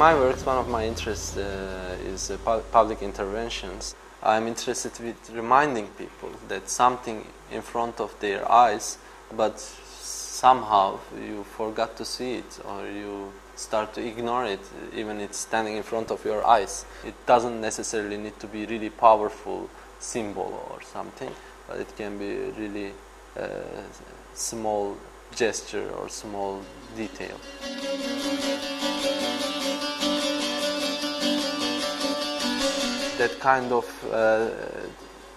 In my works, one of my interests uh, is uh, pu- public interventions. I'm interested with reminding people that something in front of their eyes, but somehow you forgot to see it or you start to ignore it, even it's standing in front of your eyes. It doesn't necessarily need to be really powerful symbol or something, but it can be really uh, small gesture or small detail. That kind of uh,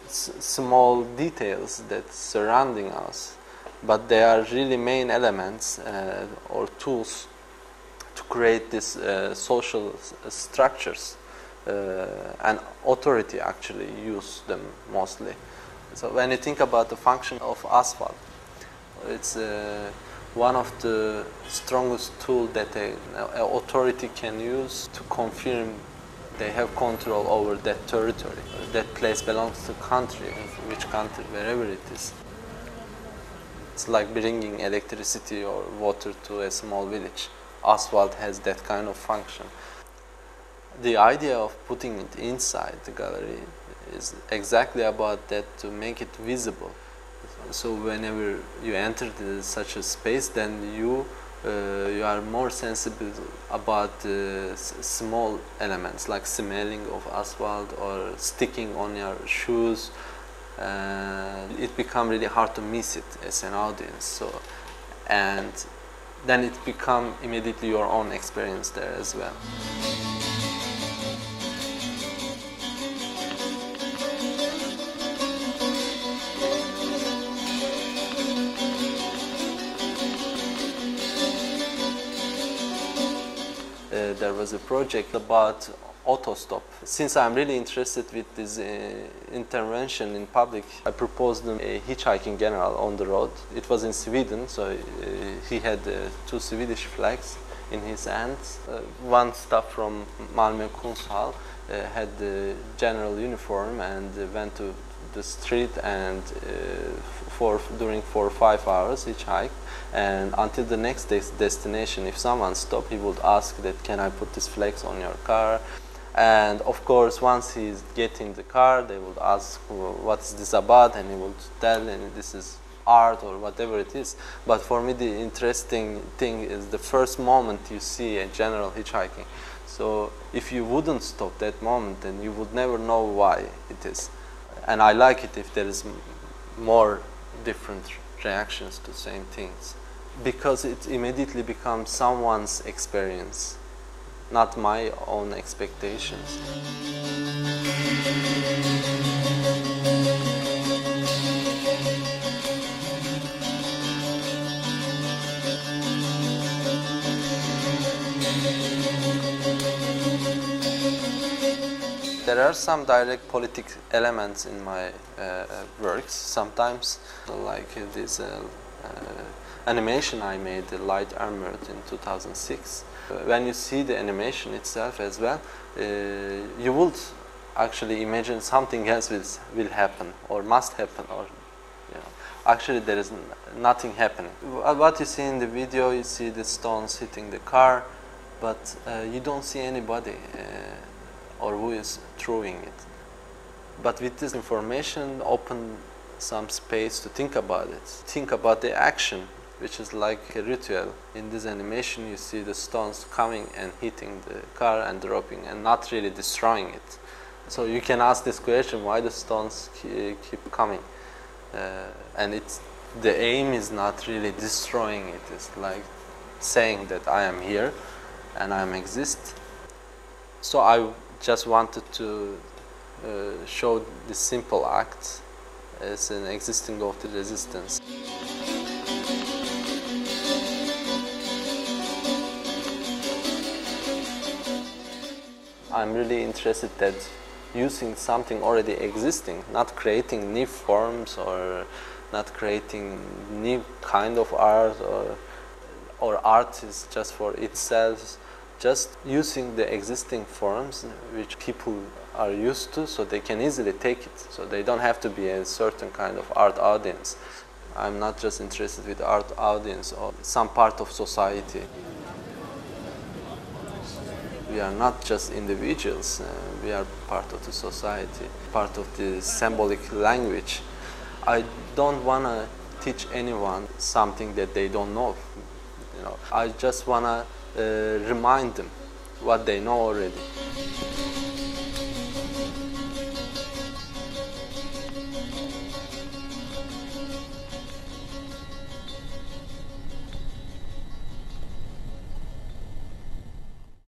small details that surrounding us, but they are really main elements uh, or tools to create these uh, social structures uh, and authority actually use them mostly. So when you think about the function of asphalt, it's uh, one of the strongest tool that a, a authority can use to confirm they have control over that territory. That place belongs to country, which country, wherever it is. It's like bringing electricity or water to a small village. Asphalt has that kind of function. The idea of putting it inside the gallery is exactly about that to make it visible. So whenever you enter such a space, then you you are more sensible about s- small elements like smelling of asphalt or sticking on your shoes. Uh, it become really hard to miss it as an audience. So, and then it become immediately your own experience there as well. There was a project about autostop. Since I'm really interested with this uh, intervention in public, I proposed a hitchhiking general on the road. It was in Sweden, so uh, he had uh, two Swedish flags in his hands. Uh, one staff from Malmö Konsthall uh, had the general uniform and went to the street and uh, for during four or five hours hitchhiked and until the next destination if someone stopped he would ask that can i put this flags on your car? And of course once he's get in the car they would ask "Well, what is this about? And he would tell and this is art or whatever it is. But for me the interesting thing is the first moment you see a general hitchhiking. So if you wouldn't stop that moment then you would never know why it is and I like it if there is more different reactions to the same things. Because it immediately becomes someone's experience not my own expectations There are some direct politic elements in my uh, works sometimes, like uh, this uh, uh, animation I made, The Light Armored in 2006. Uh, When you see the animation itself as well, uh, you would actually imagine something else will, will happen or must happen or you know, actually there is nothing happening. What you see in the video, you see the stones hitting the car, but uh, you don't see anybody uh, or who is throwing it. But with this information, open some space to think about it. Think about the action, which is like a ritual. In this animation, you see the stones coming and hitting the car and dropping, and not really destroying it. So you can ask this question: Why the stones keep coming? Uh, and it's the aim is not really destroying it. It's like saying that I am here and I am exist. So I just wanted to uh, show this simple act as an existing of the resistance. I'm really interested that using something already existing, not creating new forms or not creating new kind of art or or art is just for itself, just using the existing forms which people are used to so they can easily take it. So they don't have to be a certain kind of art audience. I'm not just interested with art audience or some part of society. we are not just individuals, uh, we are part of the society, part of the symbolic language. I don't want to teach anyone something that they don't know. You know, I just want to Uh, remind them what they know already.